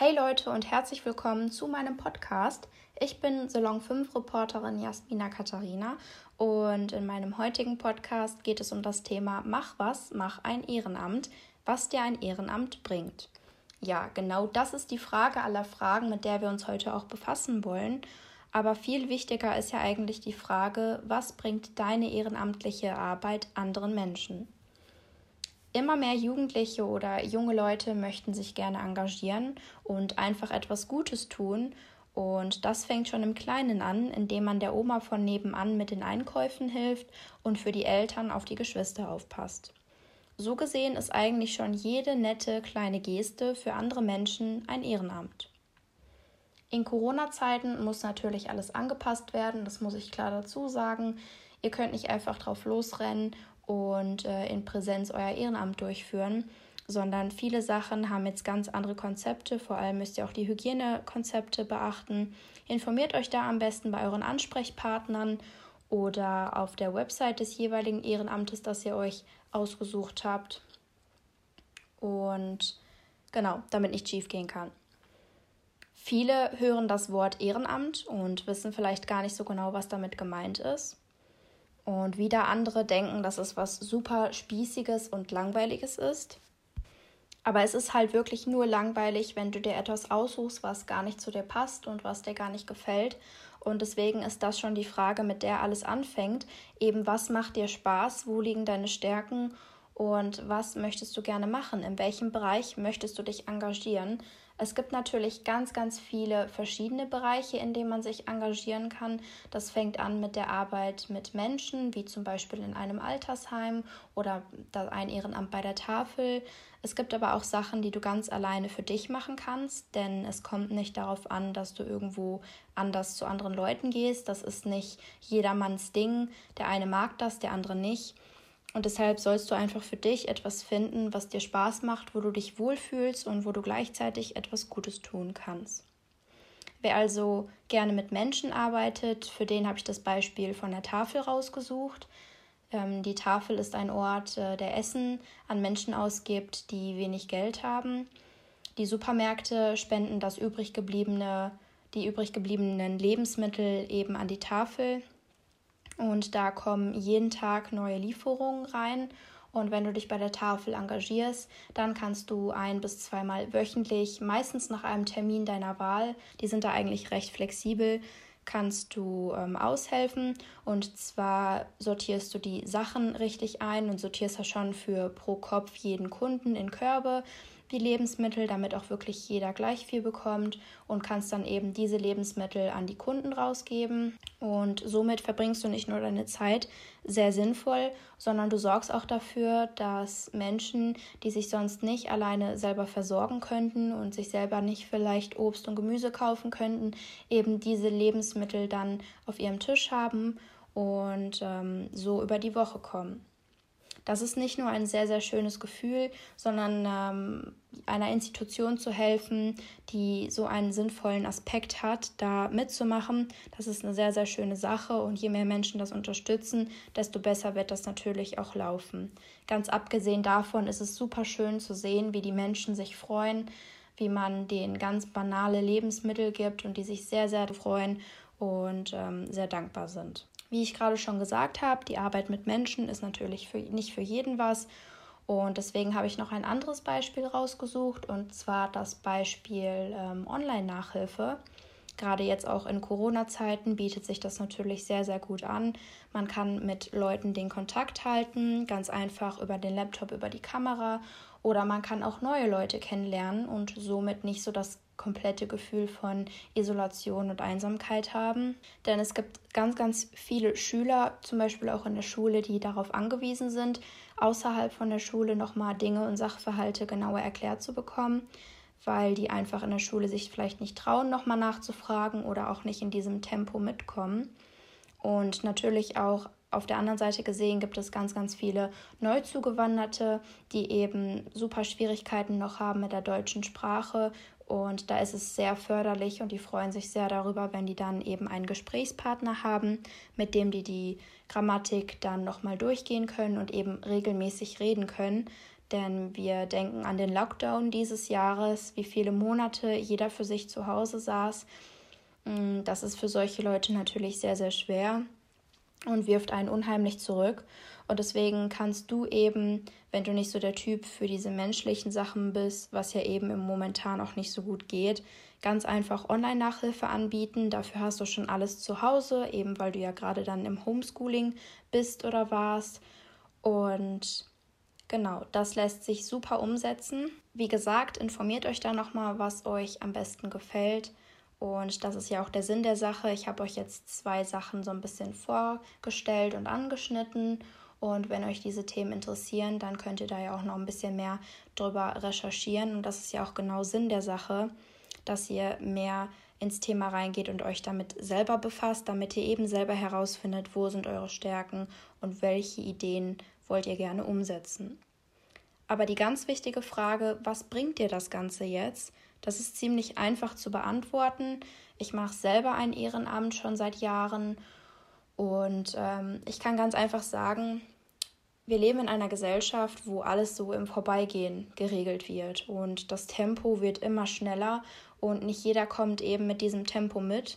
Hey Leute und herzlich willkommen zu meinem Podcast. Ich bin Salon 5 Reporterin Jasmina Katharina und in meinem heutigen Podcast geht es um das Thema Mach was, mach ein Ehrenamt, was dir ein Ehrenamt bringt. Ja, genau das ist die Frage aller Fragen, mit der wir uns heute auch befassen wollen. Aber viel wichtiger ist ja eigentlich die Frage, was bringt deine ehrenamtliche Arbeit anderen Menschen? Immer mehr Jugendliche oder junge Leute möchten sich gerne engagieren und einfach etwas Gutes tun. Und das fängt schon im Kleinen an, indem man der Oma von nebenan mit den Einkäufen hilft und für die Eltern auf die Geschwister aufpasst. So gesehen ist eigentlich schon jede nette kleine Geste für andere Menschen ein Ehrenamt. In Corona-Zeiten muss natürlich alles angepasst werden, das muss ich klar dazu sagen. Ihr könnt nicht einfach drauf losrennen und äh, in Präsenz euer Ehrenamt durchführen, sondern viele Sachen haben jetzt ganz andere Konzepte. Vor allem müsst ihr auch die Hygienekonzepte beachten. Informiert euch da am besten bei euren Ansprechpartnern oder auf der Website des jeweiligen Ehrenamtes, das ihr euch ausgesucht habt. Und genau, damit nicht schief gehen kann. Viele hören das Wort Ehrenamt und wissen vielleicht gar nicht so genau, was damit gemeint ist. Und wieder andere denken, dass es was super Spießiges und Langweiliges ist. Aber es ist halt wirklich nur langweilig, wenn du dir etwas aussuchst, was gar nicht zu dir passt und was dir gar nicht gefällt. Und deswegen ist das schon die Frage, mit der alles anfängt. Eben, was macht dir Spaß? Wo liegen deine Stärken? Und was möchtest du gerne machen? In welchem Bereich möchtest du dich engagieren? Es gibt natürlich ganz, ganz viele verschiedene Bereiche, in denen man sich engagieren kann. Das fängt an mit der Arbeit mit Menschen, wie zum Beispiel in einem Altersheim oder ein Ehrenamt bei der Tafel. Es gibt aber auch Sachen, die du ganz alleine für dich machen kannst, denn es kommt nicht darauf an, dass du irgendwo anders zu anderen Leuten gehst. Das ist nicht jedermanns Ding. Der eine mag das, der andere nicht. Und deshalb sollst du einfach für dich etwas finden, was dir Spaß macht, wo du dich wohlfühlst und wo du gleichzeitig etwas Gutes tun kannst. Wer also gerne mit Menschen arbeitet, für den habe ich das Beispiel von der Tafel rausgesucht. Ähm, die Tafel ist ein Ort, äh, der Essen an Menschen ausgibt, die wenig Geld haben. Die Supermärkte spenden das übrig gebliebene, die übrig gebliebenen Lebensmittel eben an die Tafel und da kommen jeden Tag neue Lieferungen rein. Und wenn du dich bei der Tafel engagierst, dann kannst du ein bis zweimal wöchentlich, meistens nach einem Termin deiner Wahl, die sind da eigentlich recht flexibel, kannst du ähm, aushelfen. Und zwar sortierst du die Sachen richtig ein und sortierst das schon für pro Kopf jeden Kunden in Körbe die Lebensmittel, damit auch wirklich jeder gleich viel bekommt und kannst dann eben diese Lebensmittel an die Kunden rausgeben. Und somit verbringst du nicht nur deine Zeit sehr sinnvoll, sondern du sorgst auch dafür, dass Menschen, die sich sonst nicht alleine selber versorgen könnten und sich selber nicht vielleicht Obst und Gemüse kaufen könnten, eben diese Lebensmittel dann auf ihrem Tisch haben und ähm, so über die Woche kommen. Das ist nicht nur ein sehr, sehr schönes Gefühl, sondern ähm, einer Institution zu helfen, die so einen sinnvollen Aspekt hat, da mitzumachen. Das ist eine sehr, sehr schöne Sache und je mehr Menschen das unterstützen, desto besser wird das natürlich auch laufen. Ganz abgesehen davon ist es super schön zu sehen, wie die Menschen sich freuen, wie man denen ganz banale Lebensmittel gibt und die sich sehr, sehr freuen und ähm, sehr dankbar sind. Wie ich gerade schon gesagt habe, die Arbeit mit Menschen ist natürlich für, nicht für jeden was. Und deswegen habe ich noch ein anderes Beispiel rausgesucht, und zwar das Beispiel ähm, Online-Nachhilfe. Gerade jetzt auch in Corona-Zeiten bietet sich das natürlich sehr, sehr gut an. Man kann mit Leuten den Kontakt halten, ganz einfach über den Laptop, über die Kamera. Oder man kann auch neue Leute kennenlernen und somit nicht so das komplette Gefühl von Isolation und Einsamkeit haben. Denn es gibt ganz, ganz viele Schüler, zum Beispiel auch in der Schule, die darauf angewiesen sind, außerhalb von der Schule nochmal Dinge und Sachverhalte genauer erklärt zu bekommen, weil die einfach in der Schule sich vielleicht nicht trauen, nochmal nachzufragen oder auch nicht in diesem Tempo mitkommen. Und natürlich auch auf der anderen Seite gesehen gibt es ganz, ganz viele Neuzugewanderte, die eben super Schwierigkeiten noch haben mit der deutschen Sprache und da ist es sehr förderlich und die freuen sich sehr darüber, wenn die dann eben einen Gesprächspartner haben, mit dem die die Grammatik dann nochmal durchgehen können und eben regelmäßig reden können. Denn wir denken an den Lockdown dieses Jahres, wie viele Monate jeder für sich zu Hause saß. Mm, das ist für solche Leute natürlich sehr, sehr schwer und wirft einen unheimlich zurück. Und deswegen kannst du eben, wenn du nicht so der Typ für diese menschlichen Sachen bist, was ja eben im Momentan auch nicht so gut geht, ganz einfach Online-Nachhilfe anbieten. Dafür hast du schon alles zu Hause, eben weil du ja gerade dann im Homeschooling bist oder warst. Und genau, das lässt sich super umsetzen. Wie gesagt, informiert euch da nochmal, was euch am besten gefällt. Und das ist ja auch der Sinn der Sache. Ich habe euch jetzt zwei Sachen so ein bisschen vorgestellt und angeschnitten. Und wenn euch diese Themen interessieren, dann könnt ihr da ja auch noch ein bisschen mehr drüber recherchieren. Und das ist ja auch genau Sinn der Sache, dass ihr mehr ins Thema reingeht und euch damit selber befasst, damit ihr eben selber herausfindet, wo sind eure Stärken und welche Ideen wollt ihr gerne umsetzen. Aber die ganz wichtige Frage, was bringt dir das Ganze jetzt? Das ist ziemlich einfach zu beantworten. Ich mache selber ein Ehrenamt schon seit Jahren und ähm, ich kann ganz einfach sagen, wir leben in einer Gesellschaft, wo alles so im Vorbeigehen geregelt wird und das Tempo wird immer schneller und nicht jeder kommt eben mit diesem Tempo mit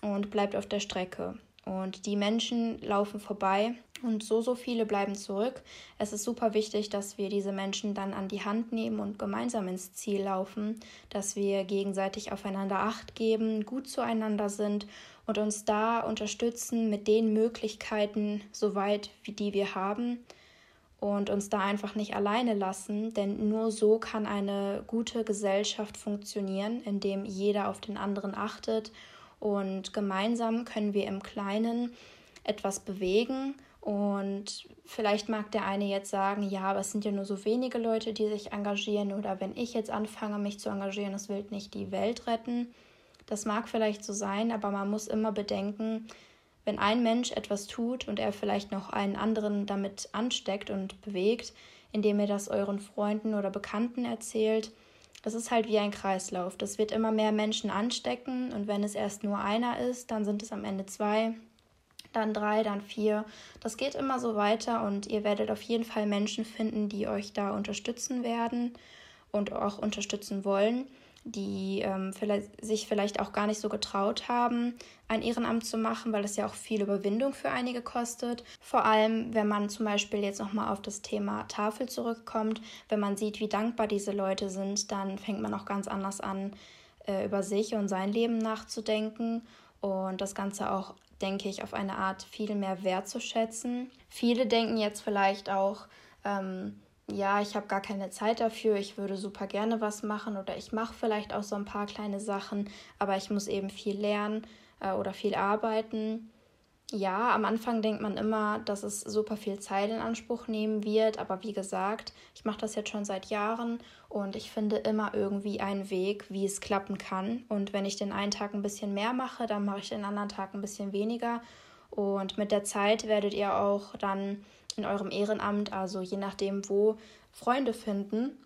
und bleibt auf der Strecke. Und die Menschen laufen vorbei und so, so viele bleiben zurück. Es ist super wichtig, dass wir diese Menschen dann an die Hand nehmen und gemeinsam ins Ziel laufen, dass wir gegenseitig aufeinander acht geben, gut zueinander sind und uns da unterstützen mit den Möglichkeiten, soweit wie die wir haben und uns da einfach nicht alleine lassen, denn nur so kann eine gute Gesellschaft funktionieren, indem jeder auf den anderen achtet und gemeinsam können wir im Kleinen etwas bewegen und vielleicht mag der eine jetzt sagen, ja, aber es sind ja nur so wenige Leute, die sich engagieren oder wenn ich jetzt anfange, mich zu engagieren, das will nicht die Welt retten. Das mag vielleicht so sein, aber man muss immer bedenken, wenn ein Mensch etwas tut und er vielleicht noch einen anderen damit ansteckt und bewegt, indem er das euren Freunden oder Bekannten erzählt, das ist halt wie ein Kreislauf. Das wird immer mehr Menschen anstecken und wenn es erst nur einer ist, dann sind es am Ende zwei dann drei, dann vier. Das geht immer so weiter und ihr werdet auf jeden Fall Menschen finden, die euch da unterstützen werden und auch unterstützen wollen, die ähm, vielleicht, sich vielleicht auch gar nicht so getraut haben, ein Ehrenamt zu machen, weil es ja auch viel Überwindung für einige kostet. Vor allem, wenn man zum Beispiel jetzt nochmal auf das Thema Tafel zurückkommt, wenn man sieht, wie dankbar diese Leute sind, dann fängt man auch ganz anders an, äh, über sich und sein Leben nachzudenken und das Ganze auch denke ich, auf eine Art viel mehr wertzuschätzen. Viele denken jetzt vielleicht auch, ähm, ja, ich habe gar keine Zeit dafür, ich würde super gerne was machen oder ich mache vielleicht auch so ein paar kleine Sachen, aber ich muss eben viel lernen äh, oder viel arbeiten. Ja, am Anfang denkt man immer, dass es super viel Zeit in Anspruch nehmen wird, aber wie gesagt, ich mache das jetzt schon seit Jahren und ich finde immer irgendwie einen Weg, wie es klappen kann. Und wenn ich den einen Tag ein bisschen mehr mache, dann mache ich den anderen Tag ein bisschen weniger. Und mit der Zeit werdet ihr auch dann in eurem Ehrenamt, also je nachdem wo, Freunde finden,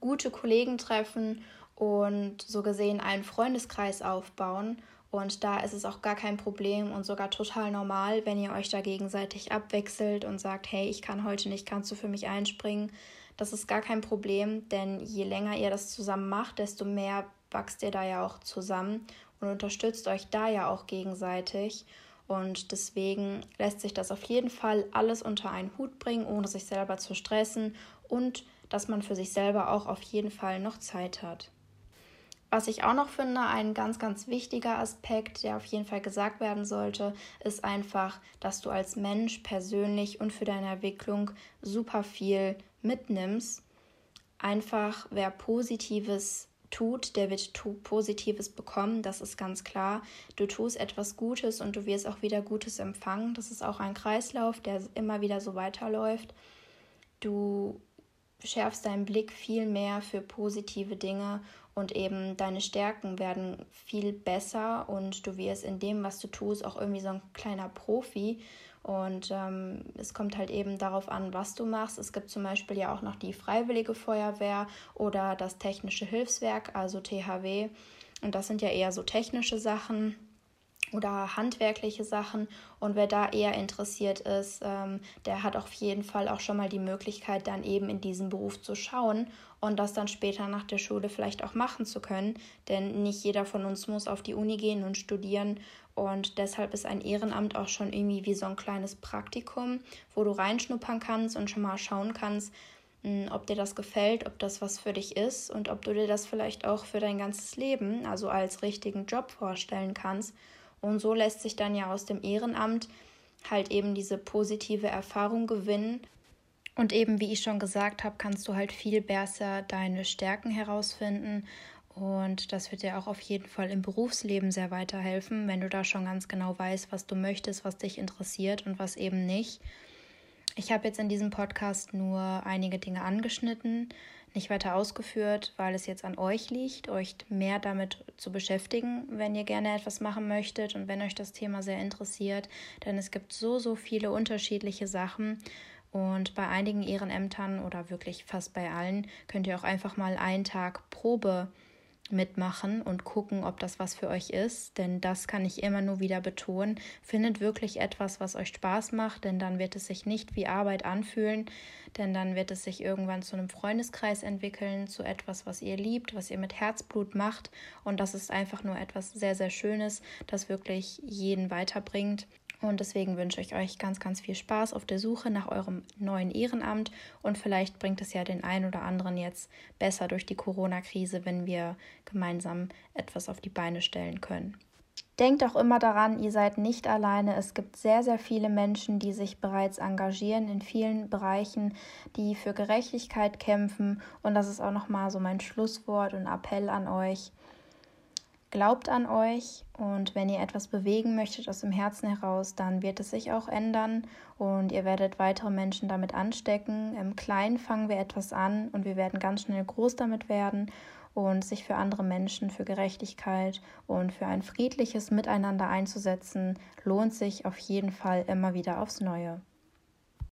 gute Kollegen treffen und so gesehen einen Freundeskreis aufbauen und da ist es auch gar kein Problem und sogar total normal, wenn ihr euch da gegenseitig abwechselt und sagt, hey, ich kann heute nicht, kannst du für mich einspringen. Das ist gar kein Problem, denn je länger ihr das zusammen macht, desto mehr wächst ihr da ja auch zusammen und unterstützt euch da ja auch gegenseitig. Und deswegen lässt sich das auf jeden Fall alles unter einen Hut bringen, ohne sich selber zu stressen und dass man für sich selber auch auf jeden Fall noch Zeit hat. Was ich auch noch finde, ein ganz, ganz wichtiger Aspekt, der auf jeden Fall gesagt werden sollte, ist einfach, dass du als Mensch persönlich und für deine Entwicklung super viel mitnimmst. Einfach, wer Positives tut, der wird Positives bekommen, das ist ganz klar. Du tust etwas Gutes und du wirst auch wieder Gutes empfangen. Das ist auch ein Kreislauf, der immer wieder so weiterläuft. Du schärfst deinen Blick viel mehr für positive Dinge und eben deine Stärken werden viel besser und du wirst in dem, was du tust, auch irgendwie so ein kleiner Profi. Und ähm, es kommt halt eben darauf an, was du machst. Es gibt zum Beispiel ja auch noch die Freiwillige Feuerwehr oder das Technische Hilfswerk, also THW. Und das sind ja eher so technische Sachen. Oder handwerkliche Sachen. Und wer da eher interessiert ist, ähm, der hat auf jeden Fall auch schon mal die Möglichkeit, dann eben in diesen Beruf zu schauen und das dann später nach der Schule vielleicht auch machen zu können. Denn nicht jeder von uns muss auf die Uni gehen und studieren. Und deshalb ist ein Ehrenamt auch schon irgendwie wie so ein kleines Praktikum, wo du reinschnuppern kannst und schon mal schauen kannst, hm, ob dir das gefällt, ob das was für dich ist und ob du dir das vielleicht auch für dein ganzes Leben, also als richtigen Job vorstellen kannst und so lässt sich dann ja aus dem Ehrenamt halt eben diese positive Erfahrung gewinnen. Und eben, wie ich schon gesagt habe, kannst du halt viel besser deine Stärken herausfinden. Und das wird dir auch auf jeden Fall im Berufsleben sehr weiterhelfen, wenn du da schon ganz genau weißt, was du möchtest, was dich interessiert und was eben nicht. Ich habe jetzt in diesem Podcast nur einige Dinge angeschnitten nicht weiter ausgeführt, weil es jetzt an euch liegt, euch mehr damit zu beschäftigen, wenn ihr gerne etwas machen möchtet und wenn euch das Thema sehr interessiert. Denn es gibt so, so viele unterschiedliche Sachen. Und bei einigen Ehrenämtern oder wirklich fast bei allen könnt ihr auch einfach mal einen Tag Probe mitmachen und gucken, ob das was für euch ist. Denn das kann ich immer nur wieder betonen. Findet wirklich etwas, was euch Spaß macht, denn dann wird es sich nicht wie Arbeit anfühlen, denn dann wird es sich irgendwann zu einem Freundeskreis entwickeln, zu etwas, was ihr liebt, was ihr mit Herzblut macht. Und das ist einfach nur etwas sehr, sehr Schönes, das wirklich jeden weiterbringt. Und deswegen wünsche ich euch ganz, ganz viel Spaß auf der Suche nach eurem neuen Ehrenamt. Und vielleicht bringt es ja den einen oder anderen jetzt besser durch die Corona-Krise, wenn wir gemeinsam etwas auf die Beine stellen können. Denkt auch immer daran, ihr seid nicht alleine. Es gibt sehr, sehr viele Menschen, die sich bereits engagieren in vielen Bereichen, die für Gerechtigkeit kämpfen. Und das ist auch nochmal so mein Schlusswort und Appell an euch. Glaubt an euch und wenn ihr etwas bewegen möchtet aus dem Herzen heraus, dann wird es sich auch ändern und ihr werdet weitere Menschen damit anstecken. Im Kleinen fangen wir etwas an und wir werden ganz schnell groß damit werden und sich für andere Menschen, für Gerechtigkeit und für ein friedliches Miteinander einzusetzen, lohnt sich auf jeden Fall immer wieder aufs Neue.